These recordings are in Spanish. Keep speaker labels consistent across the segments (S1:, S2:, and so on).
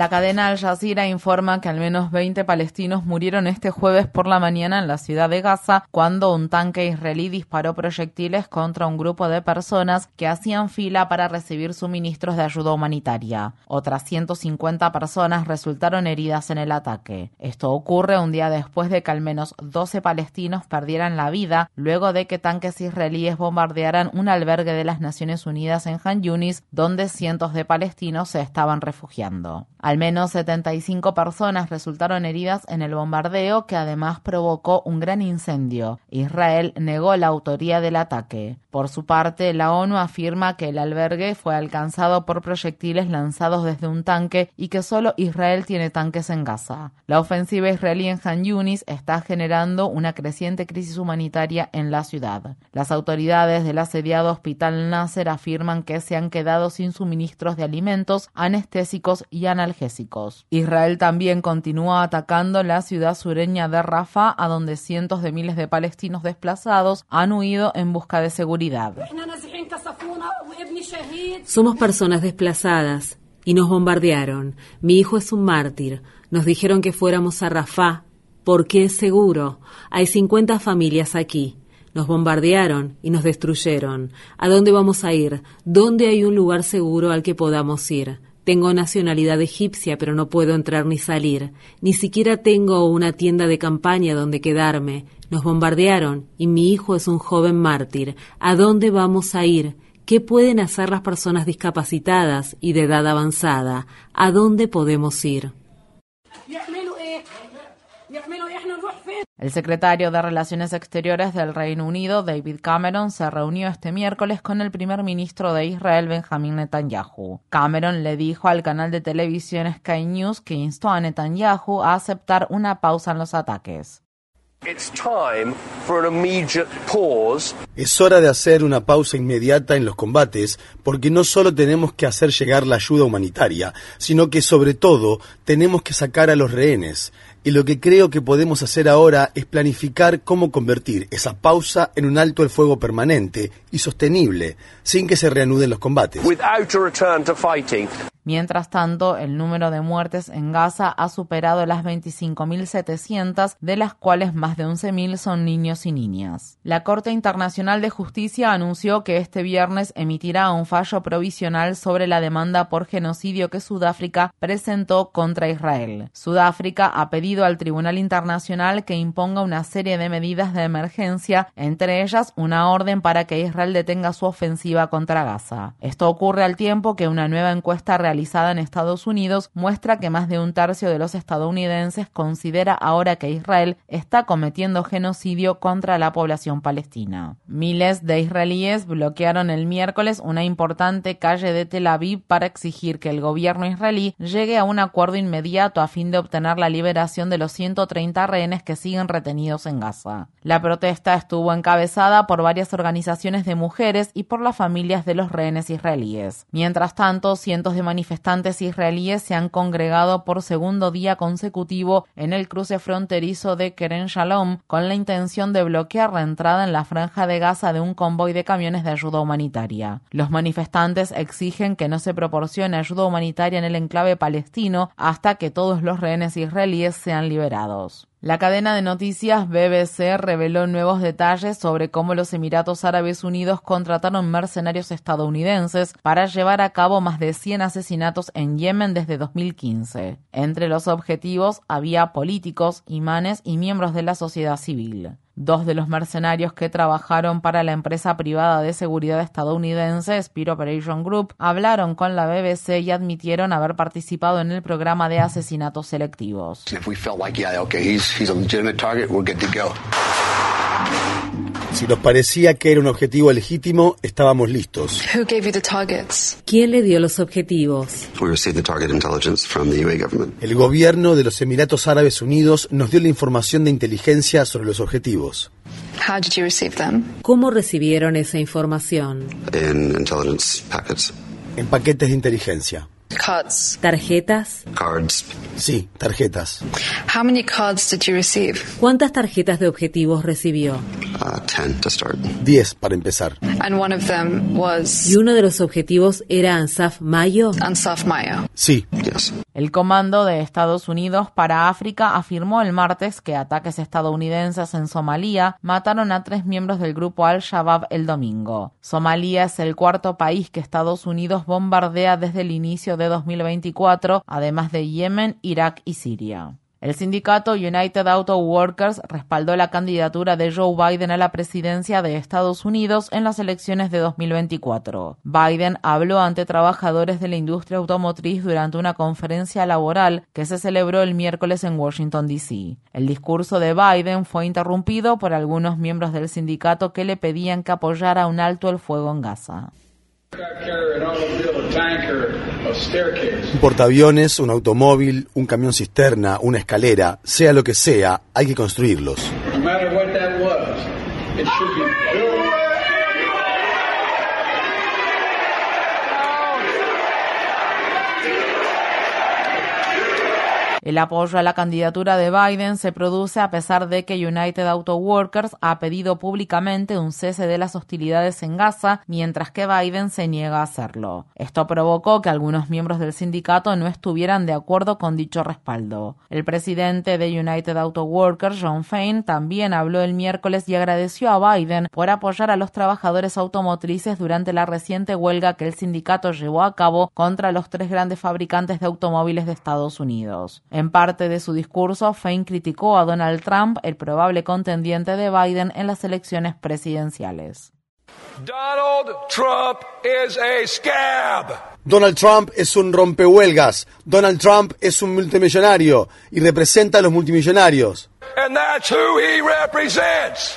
S1: La cadena Al Jazeera informa que al menos 20 palestinos murieron este jueves por la mañana en la ciudad de Gaza cuando un tanque israelí disparó proyectiles contra un grupo de personas que hacían fila para recibir suministros de ayuda humanitaria. Otras 150 personas resultaron heridas en el ataque. Esto ocurre un día después de que al menos 12 palestinos perdieran la vida luego de que tanques israelíes bombardearan un albergue de las Naciones Unidas en Han Yunis donde cientos de palestinos se estaban refugiando. Al menos 75 personas resultaron heridas en el bombardeo que además provocó un gran incendio. Israel negó la autoría del ataque. Por su parte, la ONU afirma que el albergue fue alcanzado por proyectiles lanzados desde un tanque y que solo Israel tiene tanques en Gaza. La ofensiva israelí en Han Yunis está generando una creciente crisis humanitaria en la ciudad. Las autoridades del asediado Hospital Nasser afirman que se han quedado sin suministros de alimentos, anestésicos y analgésicos Israel también continúa atacando la ciudad sureña de Rafah, a donde cientos de miles de palestinos desplazados han huido en busca de seguridad.
S2: Somos personas desplazadas y nos bombardearon. Mi hijo es un mártir. Nos dijeron que fuéramos a Rafah porque es seguro. Hay 50 familias aquí. Nos bombardearon y nos destruyeron. ¿A dónde vamos a ir? ¿Dónde hay un lugar seguro al que podamos ir? Tengo nacionalidad egipcia, pero no puedo entrar ni salir. Ni siquiera tengo una tienda de campaña donde quedarme. Nos bombardearon y mi hijo es un joven mártir. ¿A dónde vamos a ir? ¿Qué pueden hacer las personas discapacitadas y de edad avanzada? ¿A dónde podemos ir?
S1: El secretario de Relaciones Exteriores del Reino Unido, David Cameron, se reunió este miércoles con el primer ministro de Israel, Benjamin Netanyahu. Cameron le dijo al canal de televisión Sky News que instó a Netanyahu a aceptar una pausa en los ataques.
S3: Es hora de hacer una pausa inmediata en los combates porque no solo tenemos que hacer llegar la ayuda humanitaria, sino que sobre todo tenemos que sacar a los rehenes. Y lo que creo que podemos hacer ahora es planificar cómo convertir esa pausa en un alto el fuego permanente y sostenible, sin que se reanuden los combates.
S1: Mientras tanto, el número de muertes en Gaza ha superado las 25.700, de las cuales más de 11.000 son niños y niñas. La Corte Internacional de Justicia anunció que este viernes emitirá un fallo provisional sobre la demanda por genocidio que Sudáfrica presentó contra Israel. Sudáfrica ha pedido al Tribunal Internacional que imponga una serie de medidas de emergencia, entre ellas una orden para que Israel detenga su ofensiva contra Gaza. Esto ocurre al tiempo que una nueva encuesta en Estados Unidos muestra que más de un tercio de los estadounidenses considera ahora que Israel está cometiendo genocidio contra la población palestina. Miles de israelíes bloquearon el miércoles una importante calle de Tel Aviv para exigir que el gobierno israelí llegue a un acuerdo inmediato a fin de obtener la liberación de los 130 rehenes que siguen retenidos en Gaza. La protesta estuvo encabezada por varias organizaciones de mujeres y por las familias de los rehenes israelíes. Mientras tanto, cientos de manifestantes israelíes se han congregado por segundo día consecutivo en el cruce fronterizo de Keren Shalom con la intención de bloquear la entrada en la franja de Gaza de un convoy de camiones de ayuda humanitaria. Los manifestantes exigen que no se proporcione ayuda humanitaria en el enclave palestino hasta que todos los rehenes israelíes sean liberados. La cadena de noticias BBC reveló nuevos detalles sobre cómo los Emiratos Árabes Unidos contrataron mercenarios estadounidenses para llevar a cabo más de 100 asesinatos en Yemen desde 2015. Entre los objetivos había políticos, imanes y miembros de la sociedad civil. Dos de los mercenarios que trabajaron para la empresa privada de seguridad estadounidense Spear Operation Group hablaron con la BBC y admitieron haber participado en el programa de asesinatos selectivos.
S3: Si nos parecía que era un objetivo legítimo, estábamos listos.
S2: ¿Quién le dio los objetivos?
S3: El gobierno de los Emiratos Árabes Unidos nos dio la información de inteligencia sobre los objetivos.
S2: ¿Cómo recibieron esa información?
S3: En paquetes de inteligencia.
S2: ¿Tarjetas?
S3: Sí, tarjetas.
S2: ¿Cuántas tarjetas de objetivos recibió?
S3: Uh, Diez para empezar.
S2: ¿Y uno de los objetivos era Ansaf Mayo?
S3: Sí.
S1: El Comando de Estados Unidos para África afirmó el martes que ataques estadounidenses en Somalia mataron a tres miembros del grupo Al-Shabaab el domingo. Somalia es el cuarto país que Estados Unidos bombardea desde el inicio de 2024, además de Yemen, Irak y Siria. El sindicato United Auto Workers respaldó la candidatura de Joe Biden a la presidencia de Estados Unidos en las elecciones de 2024. Biden habló ante trabajadores de la industria automotriz durante una conferencia laboral que se celebró el miércoles en Washington, D.C. El discurso de Biden fue interrumpido por algunos miembros del sindicato que le pedían que apoyara un alto el fuego en Gaza.
S3: Un portaaviones, un automóvil, un camión cisterna, una escalera, sea lo que sea, hay que construirlos.
S1: El apoyo a la candidatura de Biden se produce a pesar de que United Auto Workers ha pedido públicamente un cese de las hostilidades en Gaza, mientras que Biden se niega a hacerlo. Esto provocó que algunos miembros del sindicato no estuvieran de acuerdo con dicho respaldo. El presidente de United Auto Workers, John Fain, también habló el miércoles y agradeció a Biden por apoyar a los trabajadores automotrices durante la reciente huelga que el sindicato llevó a cabo contra los tres grandes fabricantes de automóviles de Estados Unidos. Parte de su discurso, Fein criticó a Donald Trump, el probable contendiente de Biden en las elecciones presidenciales.
S3: Donald Trump is a scab. Donald Trump es un rompehuelgas. Donald Trump es un multimillonario y representa a los multimillonarios. And that's who he represents.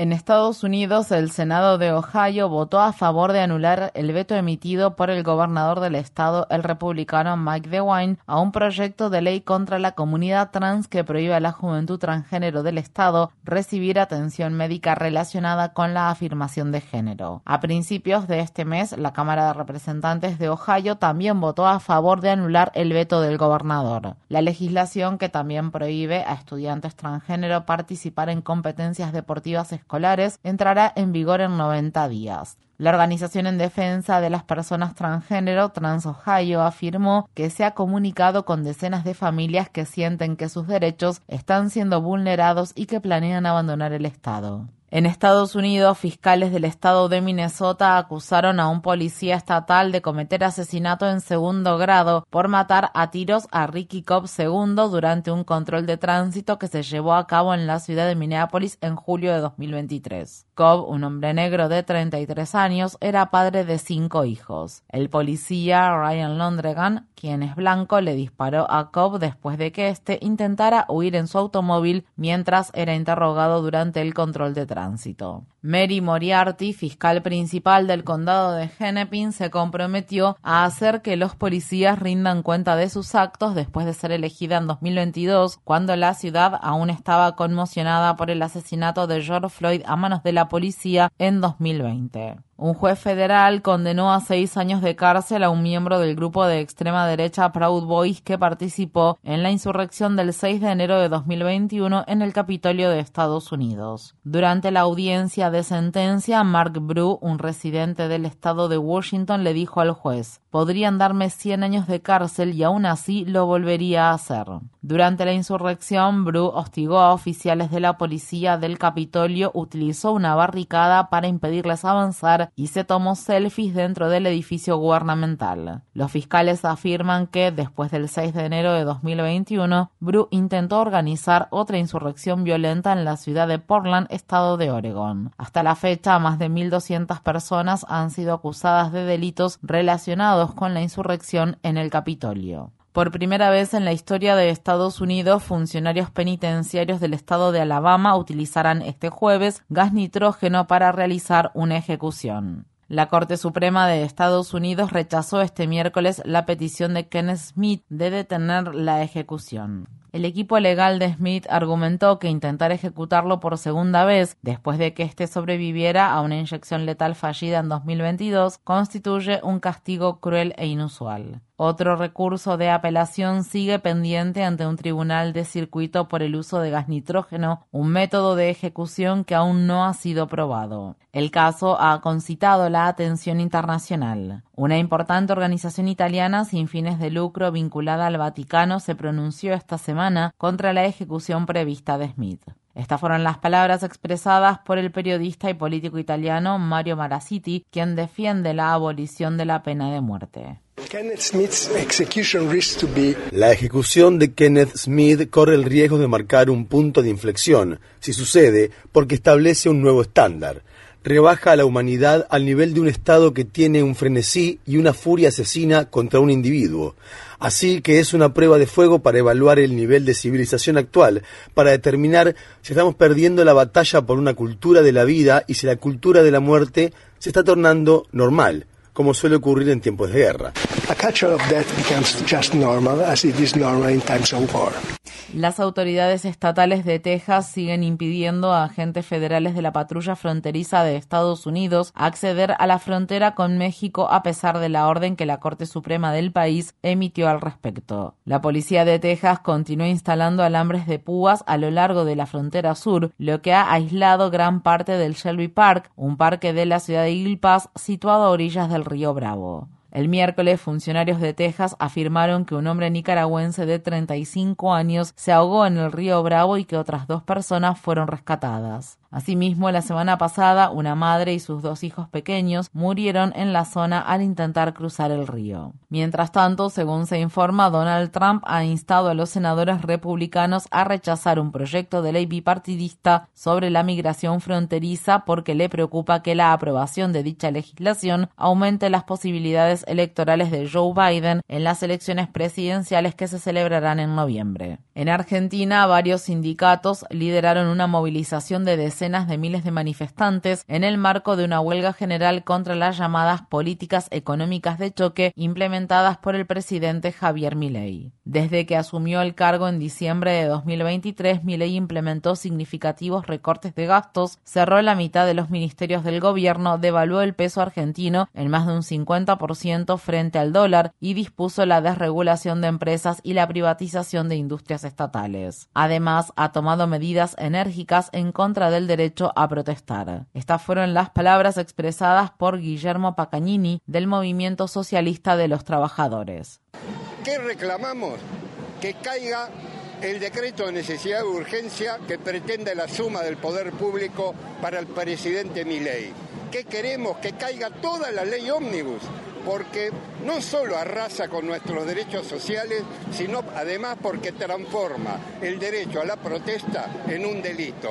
S1: En Estados Unidos, el Senado de Ohio votó a favor de anular el veto emitido por el gobernador del estado, el republicano Mike DeWine, a un proyecto de ley contra la comunidad trans que prohíbe a la juventud transgénero del estado recibir atención médica relacionada con la afirmación de género. A principios de este mes, la Cámara de Representantes de Ohio también votó a favor de anular el veto del gobernador. La legislación que también prohíbe a estudiantes transgénero participar en competencias deportivas entrará en vigor en 90 días. La Organización en Defensa de las Personas Transgénero, Trans Ohio, afirmó que se ha comunicado con decenas de familias que sienten que sus derechos están siendo vulnerados y que planean abandonar el Estado. En Estados Unidos, fiscales del estado de Minnesota acusaron a un policía estatal de cometer asesinato en segundo grado por matar a tiros a Ricky Cobb II durante un control de tránsito que se llevó a cabo en la ciudad de Minneapolis en julio de 2023. Cobb, un hombre negro de 33 años, era padre de cinco hijos. El policía Ryan Londregan, quien es blanco, le disparó a Cobb después de que éste intentara huir en su automóvil mientras era interrogado durante el control de tránsito. 转徙。Mary Moriarty, fiscal principal del condado de Hennepin, se comprometió a hacer que los policías rindan cuenta de sus actos después de ser elegida en 2022, cuando la ciudad aún estaba conmocionada por el asesinato de George Floyd a manos de la policía en 2020. Un juez federal condenó a seis años de cárcel a un miembro del grupo de extrema derecha Proud Boys que participó en la insurrección del 6 de enero de 2021 en el Capitolio de Estados Unidos. Durante la audiencia de sentencia, Mark Brew, un residente del estado de Washington, le dijo al juez, podrían darme 100 años de cárcel y aún así lo volvería a hacer. Durante la insurrección, Bru hostigó a oficiales de la policía del Capitolio, utilizó una barricada para impedirles avanzar y se tomó selfies dentro del edificio gubernamental. Los fiscales afirman que después del 6 de enero de 2021, Bru intentó organizar otra insurrección violenta en la ciudad de Portland, estado de Oregon. Hasta la fecha, más de 1.200 personas han sido acusadas de delitos relacionados con la insurrección en el Capitolio. Por primera vez en la historia de Estados Unidos, funcionarios penitenciarios del estado de Alabama utilizarán este jueves gas nitrógeno para realizar una ejecución. La Corte Suprema de Estados Unidos rechazó este miércoles la petición de Kenneth Smith de detener la ejecución. El equipo legal de Smith argumentó que intentar ejecutarlo por segunda vez, después de que éste sobreviviera a una inyección letal fallida en 2022, constituye un castigo cruel e inusual. Otro recurso de apelación sigue pendiente ante un tribunal de circuito por el uso de gas nitrógeno, un método de ejecución que aún no ha sido probado. El caso ha concitado la atención internacional. Una importante organización italiana sin fines de lucro vinculada al Vaticano se pronunció esta semana contra la ejecución prevista de Smith. Estas fueron las palabras expresadas por el periodista y político italiano Mario Marassiti, quien defiende la abolición de la pena de muerte.
S3: La ejecución de Kenneth Smith corre el riesgo de marcar un punto de inflexión, si sucede, porque establece un nuevo estándar. Rebaja a la humanidad al nivel de un Estado que tiene un frenesí y una furia asesina contra un individuo. Así que es una prueba de fuego para evaluar el nivel de civilización actual, para determinar si estamos perdiendo la batalla por una cultura de la vida y si la cultura de la muerte se está tornando normal como suele ocurrir en tiempos de guerra.
S1: Las autoridades estatales de Texas siguen impidiendo a agentes federales de la patrulla fronteriza de Estados Unidos acceder a la frontera con México a pesar de la orden que la Corte Suprema del país emitió al respecto. La policía de Texas continúa instalando alambres de púas a lo largo de la frontera sur, lo que ha aislado gran parte del Shelby Park, un parque de la ciudad de Pass situado a orillas del río Bravo. El miércoles, funcionarios de Texas afirmaron que un hombre nicaragüense de 35 años se ahogó en el río Bravo y que otras dos personas fueron rescatadas. Asimismo, la semana pasada, una madre y sus dos hijos pequeños murieron en la zona al intentar cruzar el río. Mientras tanto, según se informa, Donald Trump ha instado a los senadores republicanos a rechazar un proyecto de ley bipartidista sobre la migración fronteriza porque le preocupa que la aprobación de dicha legislación aumente las posibilidades electorales de Joe Biden en las elecciones presidenciales que se celebrarán en noviembre. En Argentina, varios sindicatos lideraron una movilización de de miles de manifestantes en el marco de una huelga general contra las llamadas políticas económicas de choque implementadas por el presidente Javier Milei. Desde que asumió el cargo en diciembre de 2023, Milei implementó significativos recortes de gastos, cerró la mitad de los ministerios del gobierno, devaluó el peso argentino en más de un 50% frente al dólar y dispuso la desregulación de empresas y la privatización de industrias estatales. Además, ha tomado medidas enérgicas en contra del derecho a protestar. Estas fueron las palabras expresadas por Guillermo Pacagnini del Movimiento Socialista de los Trabajadores.
S4: ¿Qué reclamamos? Que caiga el decreto de necesidad de urgencia que pretende la suma del poder público para el presidente Milei. ¿Qué queremos? Que caiga toda la ley ómnibus, porque no solo arrasa con nuestros derechos sociales, sino además porque transforma el derecho a la protesta en un delito.